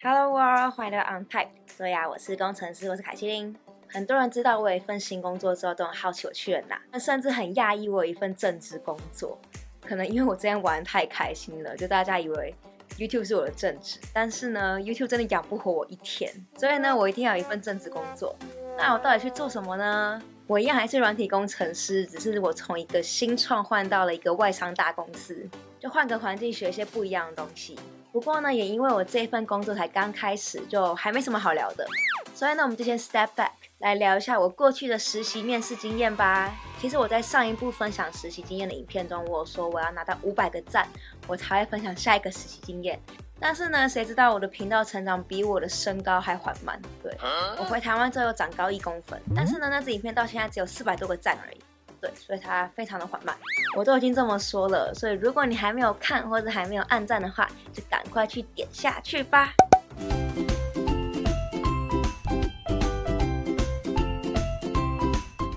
Hello world，欢迎来到 Untyped。对呀，我是工程师，我是凯西琳。很多人知道我有一份新工作之后，都很好奇我去了哪，甚至很讶异我有一份正职工作。可能因为我之前玩得太开心了，就大家以为 YouTube 是我的正职，但是呢，YouTube 真的养不活我一天，所以呢，我一定要有一份正职工作。那我到底去做什么呢？我一样还是软体工程师，只是我从一个新创换到了一个外商大公司，就换个环境学一些不一样的东西。不过呢，也因为我这份工作才刚开始，就还没什么好聊的。所以呢，我们就先 step back 来聊一下我过去的实习面试经验吧。其实我在上一部分享实习经验的影片中，我说我要拿到五百个赞，我才会分享下一个实习经验。但是呢，谁知道我的频道成长比我的身高还缓慢？对，我回台湾之后又长高一公分，但是呢，那支影片到现在只有四百多个赞而已。对，所以它非常的缓慢。我都已经这么说了，所以如果你还没有看或者还没有按赞的话，就赶快去点下去吧。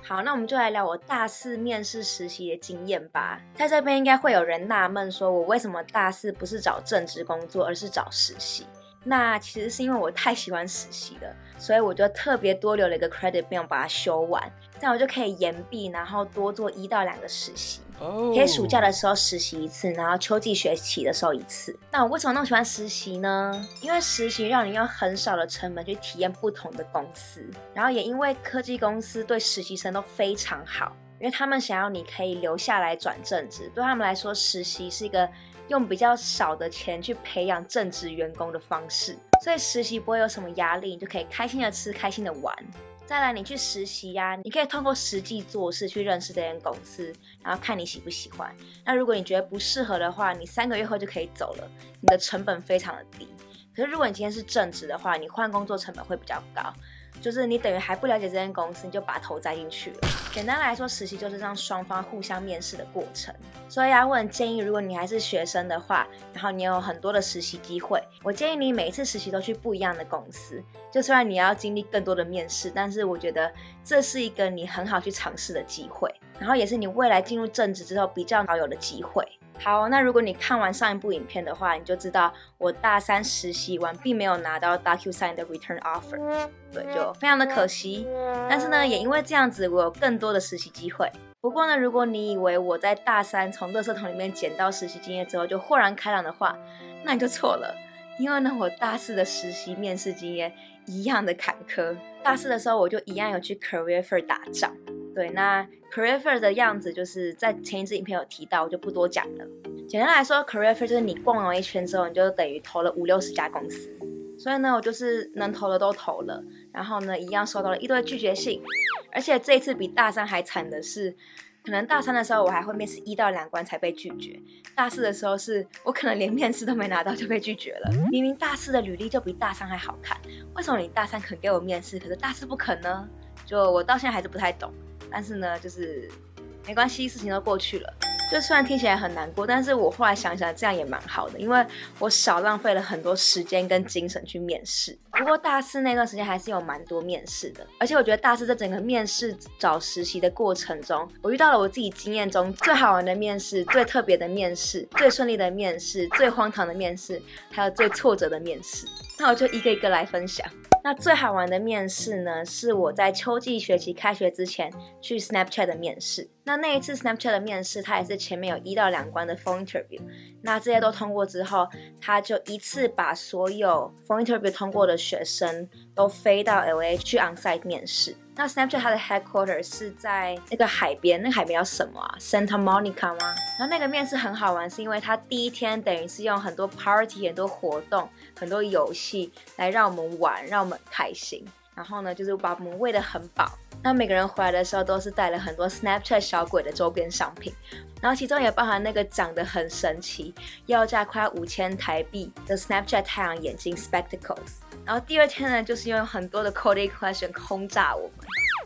好，那我们就来聊我大四面试实习的经验吧。在这边应该会有人纳闷，说我为什么大四不是找正职工作，而是找实习？那其实是因为我太喜欢实习了，所以我就特别多留了一个 credit，没有把它修完，这样我就可以延毕，然后多做一到两个实习。Oh. 可以暑假的时候实习一次，然后秋季学期的时候一次。那我为什么那么喜欢实习呢？因为实习让你用很少的成本去体验不同的公司，然后也因为科技公司对实习生都非常好，因为他们想要你可以留下来转正职，对他们来说，实习是一个。用比较少的钱去培养正职员工的方式，所以实习不会有什么压力，你就可以开心的吃，开心的玩。再来，你去实习呀，你可以通过实际做事去认识这间公司，然后看你喜不喜欢。那如果你觉得不适合的话，你三个月后就可以走了，你的成本非常的低。可是如果你今天是正职的话，你换工作成本会比较高。就是你等于还不了解这间公司，你就把头栽进去了。简单来说，实习就是让双方互相面试的过程。所以啊，我很建议，如果你还是学生的话，然后你有很多的实习机会，我建议你每一次实习都去不一样的公司。就虽然你要经历更多的面试，但是我觉得这是一个你很好去尝试的机会，然后也是你未来进入正职之后比较好有的机会。好，那如果你看完上一部影片的话，你就知道我大三实习完并没有拿到 DocuSign 的 Return Offer，对，就非常的可惜。但是呢，也因为这样子，我有更多的实习机会。不过呢，如果你以为我在大三从垃圾桶里面捡到实习经验之后就豁然开朗的话，那你就错了。因为呢，我大四的实习面试经验一样的坎坷。大四的时候，我就一样有去 Career Fair 打仗。对，那 Career Fair 的样子就是在前一支影片有提到，我就不多讲了。简单来说，Career Fair 就是你逛完一圈之后，你就等于投了五六十家公司。所以呢，我就是能投的都投了，然后呢，一样收到了一堆拒绝信。而且这一次比大三还惨的是，可能大三的时候我还会面试一到两关才被拒绝，大四的时候是我可能连面试都没拿到就被拒绝了。明明大四的履历就比大三还好看，为什么你大三肯给我面试，可是大四不肯呢？就我到现在还是不太懂。但是呢，就是没关系，事情都过去了。就虽然听起来很难过，但是我后来想想，这样也蛮好的，因为我少浪费了很多时间跟精神去面试。不过大四那段时间还是有蛮多面试的，而且我觉得大四在整个面试找实习的过程中，我遇到了我自己经验中最好玩的面试、最特别的面试、最顺利的面试、最荒唐的面试，还有最挫折的面试。那我就一个一个来分享。那最好玩的面试呢，是我在秋季学期开学之前去 Snapchat 的面试。那那一次 Snapchat 的面试，它也是前面有一到两关的 phone interview。那这些都通过之后，他就一次把所有 phone interview 通过的学生都飞到 LA 去 onsite 面试。那 Snapchat 它的 headquarters 是在那个海边，那海边叫什么啊？Santa Monica 吗？然后那个面试很好玩，是因为他第一天等于是用很多 party、很多活动、很多游戏来让我们玩，让我们开心。然后呢，就是把我们喂得很饱。那每个人回来的时候都是带了很多 Snapchat 小鬼的周边商品，然后其中也包含那个长得很神奇、要价快五千台币的 Snapchat 太阳眼镜 Spectacles。然后第二天呢，就是用很多的 coding question 轰炸我们，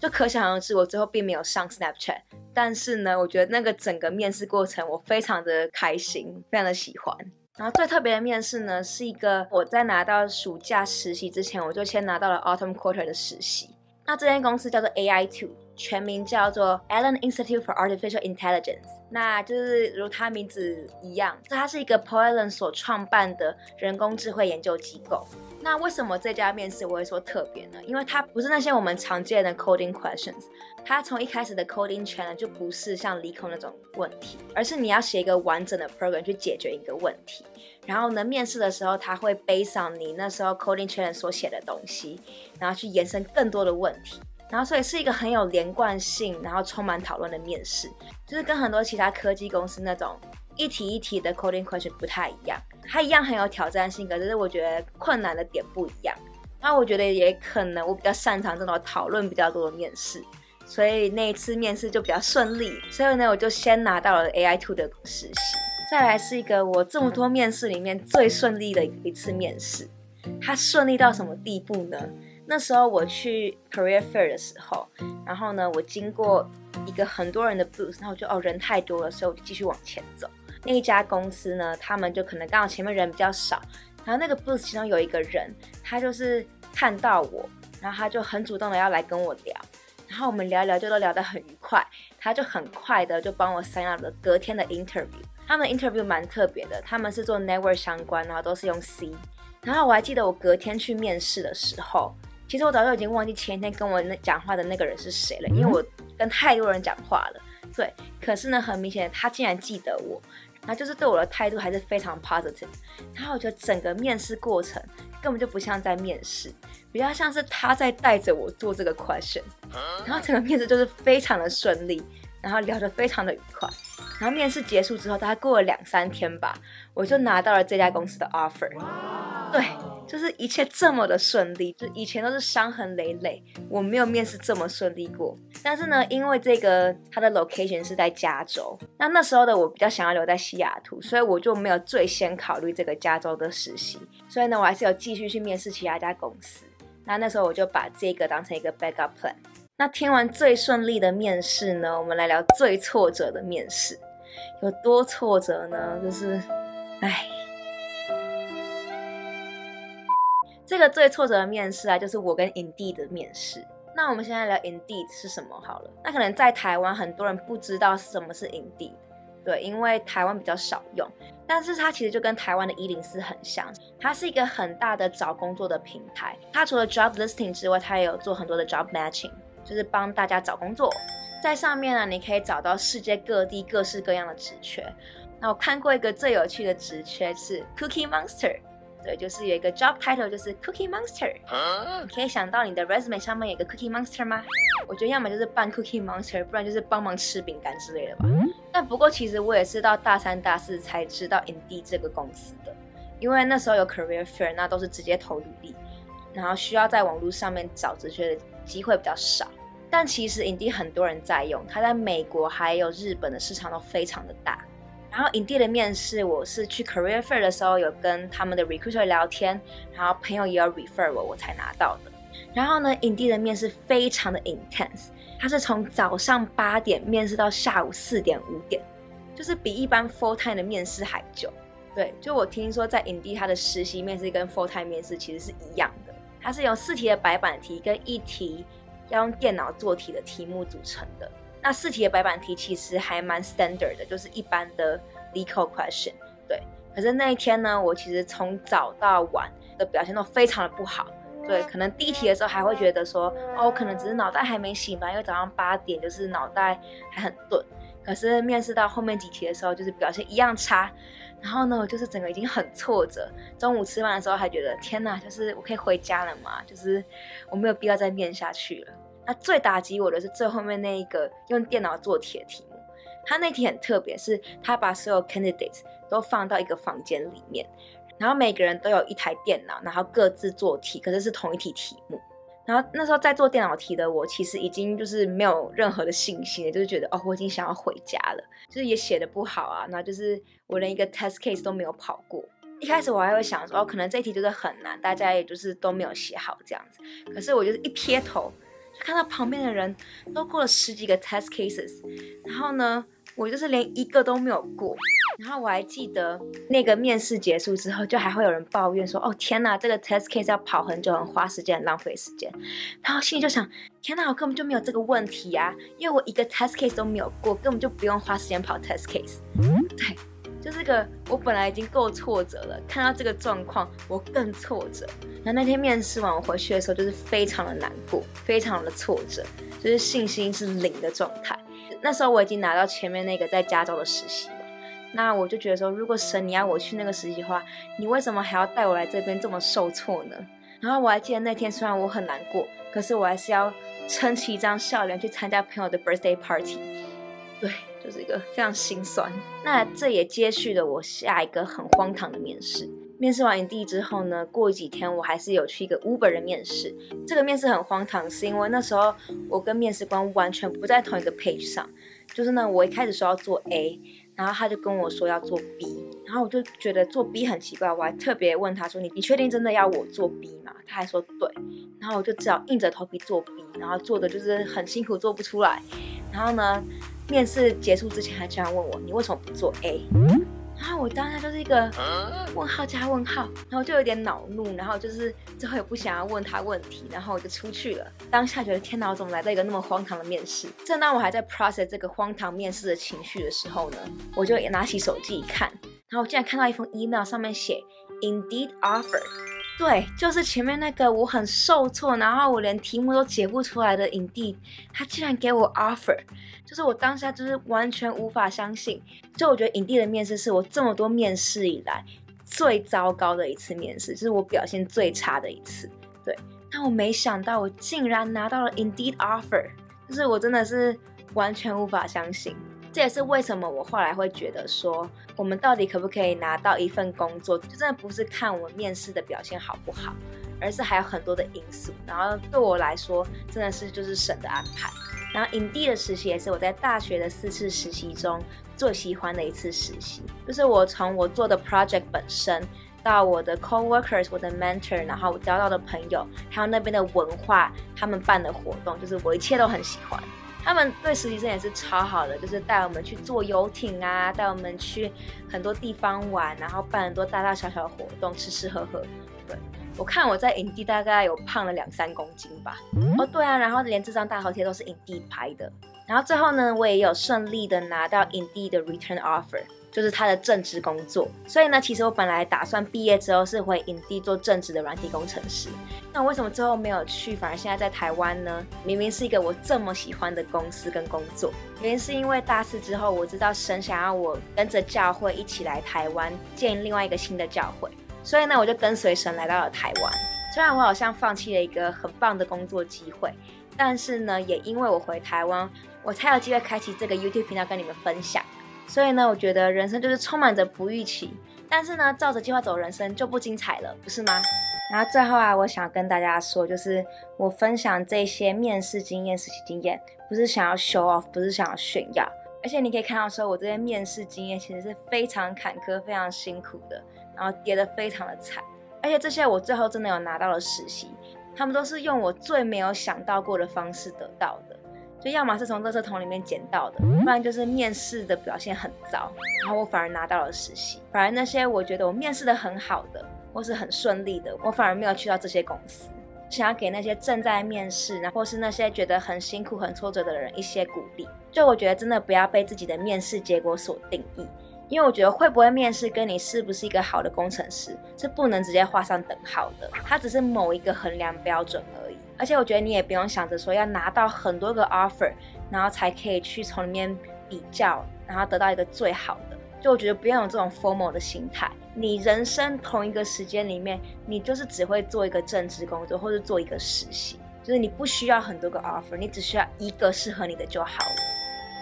就可想而知，我最后并没有上 Snapchat。但是呢，我觉得那个整个面试过程我非常的开心，非常的喜欢。然后最特别的面试呢，是一个我在拿到暑假实习之前，我就先拿到了 Autumn Quarter 的实习。那这间公司叫做 AI Two 全名叫做 Allen Institute for Artificial Intelligence。那就是如它名字一样，它是一个 Allen 所创办的人工智慧研究机构。那为什么这家面试我会说特别呢？因为它不是那些我们常见的 coding questions，它从一开始的 coding challenge 就不是像理工那种问题，而是你要写一个完整的 program 去解决一个问题。然后呢，面试的时候他会 based on 你那时候 coding challenge 所写的东西，然后去延伸更多的问题。然后所以是一个很有连贯性，然后充满讨论的面试，就是跟很多其他科技公司那种一题一题的 coding question 不太一样。它一样很有挑战性，可是我觉得困难的点不一样。那我觉得也可能我比较擅长这种讨论比较多的面试，所以那一次面试就比较顺利。所以呢，我就先拿到了 AI Two 的实习。再来是一个我这么多面试里面最顺利的一次面试。它顺利到什么地步呢？那时候我去 Career Fair 的时候，然后呢，我经过一个很多人的 booth，然后我就哦人太多了，所以我就继续往前走。那一家公司呢，他们就可能刚好前面人比较少，然后那个 booth 其中有一个人，他就是看到我，然后他就很主动的要来跟我聊，然后我们聊一聊就都聊得很愉快，他就很快的就帮我 sign up 了隔天的 interview。他们 interview 蛮特别的，他们是做 network 相关，然后都是用 C。然后我还记得我隔天去面试的时候，其实我早就已经忘记前一天跟我那讲话的那个人是谁了，因为我跟太多人讲话了。对，可是呢，很明显他竟然记得我。然后就是对我的态度还是非常 positive，然后我觉得整个面试过程根本就不像在面试，比较像是他在带着我做这个 question，然后整个面试就是非常的顺利，然后聊得非常的愉快，然后面试结束之后，大概过了两三天吧，我就拿到了这家公司的 offer，对。就是一切这么的顺利，就以前都是伤痕累累，我没有面试这么顺利过。但是呢，因为这个它的 location 是在加州，那那时候的我比较想要留在西雅图，所以我就没有最先考虑这个加州的实习。所以呢，我还是有继续去面试其他家公司。那那时候我就把这个当成一个 backup plan。那听完最顺利的面试呢，我们来聊最挫折的面试，有多挫折呢？就是，唉。这个最挫折的面试啊，就是我跟 Indeed 的面试。那我们现在聊 Indeed 是什么好了。那可能在台湾很多人不知道什么是 Indeed，对，因为台湾比较少用。但是它其实就跟台湾的一零四很像，它是一个很大的找工作的平台。它除了 Job Listing 之外，它也有做很多的 Job Matching，就是帮大家找工作。在上面呢，你可以找到世界各地各式各样的职缺。那我看过一个最有趣的职缺是 Cookie Monster。对，就是有一个 job title，就是 Cookie Monster。你可以想到你的 resume 上面有个 Cookie Monster 吗？我觉得要么就是扮 Cookie Monster，不然就是帮忙吃饼干之类的吧。但不过其实我也是到大三、大四才知道 Indeed 这个公司的，因为那时候有 Career Fair，那都是直接投履历，然后需要在网络上面找职缺的机会比较少。但其实 Indeed 很多人在用，它在美国还有日本的市场都非常的大。然后影帝的面试，我是去 Career Fair 的时候有跟他们的 recruiter 聊天，然后朋友也有 refer 我，我才拿到的。然后呢影帝的面试非常的 intense，它是从早上八点面试到下午四点五点，就是比一般 full time 的面试还久。对，就我听说在 Indeed 它的实习面试跟 full time 面试其实是一样的，它是由四题的白板题跟一题要用电脑做题的题目组成的。那四题的白板题其实还蛮 standard 的，就是一般的 legal question。对，可是那一天呢，我其实从早到晚的表现都非常的不好。对，可能第一题的时候还会觉得说，哦，我可能只是脑袋还没醒吧，因为早上八点就是脑袋还很钝。可是面试到后面几题的时候，就是表现一样差。然后呢，我就是整个已经很挫折。中午吃饭的时候还觉得，天哪，就是我可以回家了吗？就是我没有必要再面下去了。那最打击我的是最后面那一个用电脑做题的题目，他那题很特别，是他把所有 candidates 都放到一个房间里面，然后每个人都有一台电脑，然后各自做题，可是是同一题题目。然后那时候在做电脑题的我，其实已经就是没有任何的信心了，就是觉得哦，我已经想要回家了，就是也写的不好啊，然后就是我连一个 test case 都没有跑过。一开始我还会想说，哦，可能这题就是很难，大家也就是都没有写好这样子。可是我就是一撇头。看到旁边的人都过了十几个 test cases，然后呢，我就是连一个都没有过。然后我还记得那个面试结束之后，就还会有人抱怨说：“哦，天哪，这个 test case 要跑很久，很花时间，很浪费时间。”然后心里就想：“天哪，我根本就没有这个问题啊，因为我一个 test case 都没有过，根本就不用花时间跑 test case。”对。个我本来已经够挫折了，看到这个状况我更挫折。然后那天面试完我回去的时候，就是非常的难过，非常的挫折，就是信心是零的状态。那时候我已经拿到前面那个在加州的实习了，那我就觉得说，如果神你要我去那个实习的话，你为什么还要带我来这边这么受挫呢？然后我还记得那天虽然我很难过，可是我还是要撑起一张笑脸去参加朋友的 birthday party。对，就是一个非常心酸。那这也接续了我下一个很荒唐的面试。面试完营地之后呢，过几天我还是有去一个 Uber 的面试。这个面试很荒唐，是因为那时候我跟面试官完全不在同一个 page 上。就是呢，我一开始说要做 A，然后他就跟我说要做 B，然后我就觉得做 B 很奇怪，我还特别问他说：“你你确定真的要我做 B 吗？”他还说对，然后我就只好硬着头皮做 B，然后做的就是很辛苦，做不出来。然后呢，面试结束之前还这样问我：“你为什么不做 A？” 然后我当下就是一个问号加问号，然后就有点恼怒，然后就是最后也不想要问他问题，然后我就出去了。当下觉得天哪，我怎么来到一个那么荒唐的面试？正当我还在 process 这个荒唐面试的情绪的时候呢，我就也拿起手机一看，然后我竟然看到一封 email，上面写 Indeed offer。对，就是前面那个我很受挫，然后我连题目都解不出来的影帝他竟然给我 offer，就是我当下就是完全无法相信。就我觉得影帝的面试是我这么多面试以来最糟糕的一次面试，就是我表现最差的一次。对，但我没想到我竟然拿到了 Indeed offer，就是我真的是完全无法相信。这也是为什么我后来会觉得说，我们到底可不可以拿到一份工作，就真的不是看我们面试的表现好不好，而是还有很多的因素。然后对我来说，真的是就是神的安排。然后 Indeed 的实习也是我在大学的四次实习中最喜欢的一次实习，就是我从我做的 project 本身，到我的 coworkers、我的 mentor，然后我交到的朋友，还有那边的文化，他们办的活动，就是我一切都很喜欢。他们对实习生也是超好的，就是带我们去坐游艇啊，带我们去很多地方玩，然后办很多大大小小的活动，吃吃喝喝。对，我看我在营地大概有胖了两三公斤吧。哦，对啊，然后连这张大头贴都是营地拍的。然后最后呢，我也有顺利的拿到 Indeed 的 return offer。就是他的正职工作，所以呢，其实我本来打算毕业之后是回影帝做正职的软体工程师。那为什么最后没有去，反而现在在台湾呢？明明是一个我这么喜欢的公司跟工作，原因是因为大四之后，我知道神想要我跟着教会一起来台湾建另外一个新的教会，所以呢，我就跟随神来到了台湾。虽然我好像放弃了一个很棒的工作机会，但是呢，也因为我回台湾，我才有机会开启这个 YouTube 频道跟你们分享。所以呢，我觉得人生就是充满着不预期，但是呢，照着计划走，人生就不精彩了，不是吗？然后最后啊，我想跟大家说，就是我分享这些面试经验、实习经验，不是想要 show off，不是想要炫耀，而且你可以看到说，我这些面试经验其实是非常坎坷、非常辛苦的，然后跌得非常的惨，而且这些我最后真的有拿到了实习，他们都是用我最没有想到过的方式得到的。就要么是从垃圾桶里面捡到的，不然就是面试的表现很糟，然后我反而拿到了实习。反而那些我觉得我面试的很好的，或是很顺利的，我反而没有去到这些公司。想要给那些正在面试，然或是那些觉得很辛苦、很挫折的人一些鼓励。就我觉得真的不要被自己的面试结果所定义，因为我觉得会不会面试跟你是不是一个好的工程师是不能直接画上等号的，它只是某一个衡量标准而已。而且我觉得你也不用想着说要拿到很多个 offer，然后才可以去从里面比较，然后得到一个最好的。就我觉得不要有这种 formal 的心态。你人生同一个时间里面，你就是只会做一个正职工作，或者做一个实习，就是你不需要很多个 offer，你只需要一个适合你的就好了。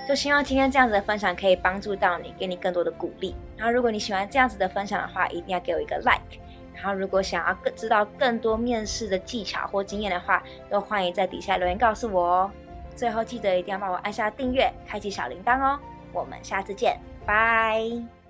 就希望今天这样子的分享可以帮助到你，给你更多的鼓励。然后如果你喜欢这样子的分享的话，一定要给我一个 like。然后，如果想要更知道更多面试的技巧或经验的话，都欢迎在底下留言告诉我哦。最后记得一定要帮我按下订阅，开启小铃铛哦。我们下次见，拜。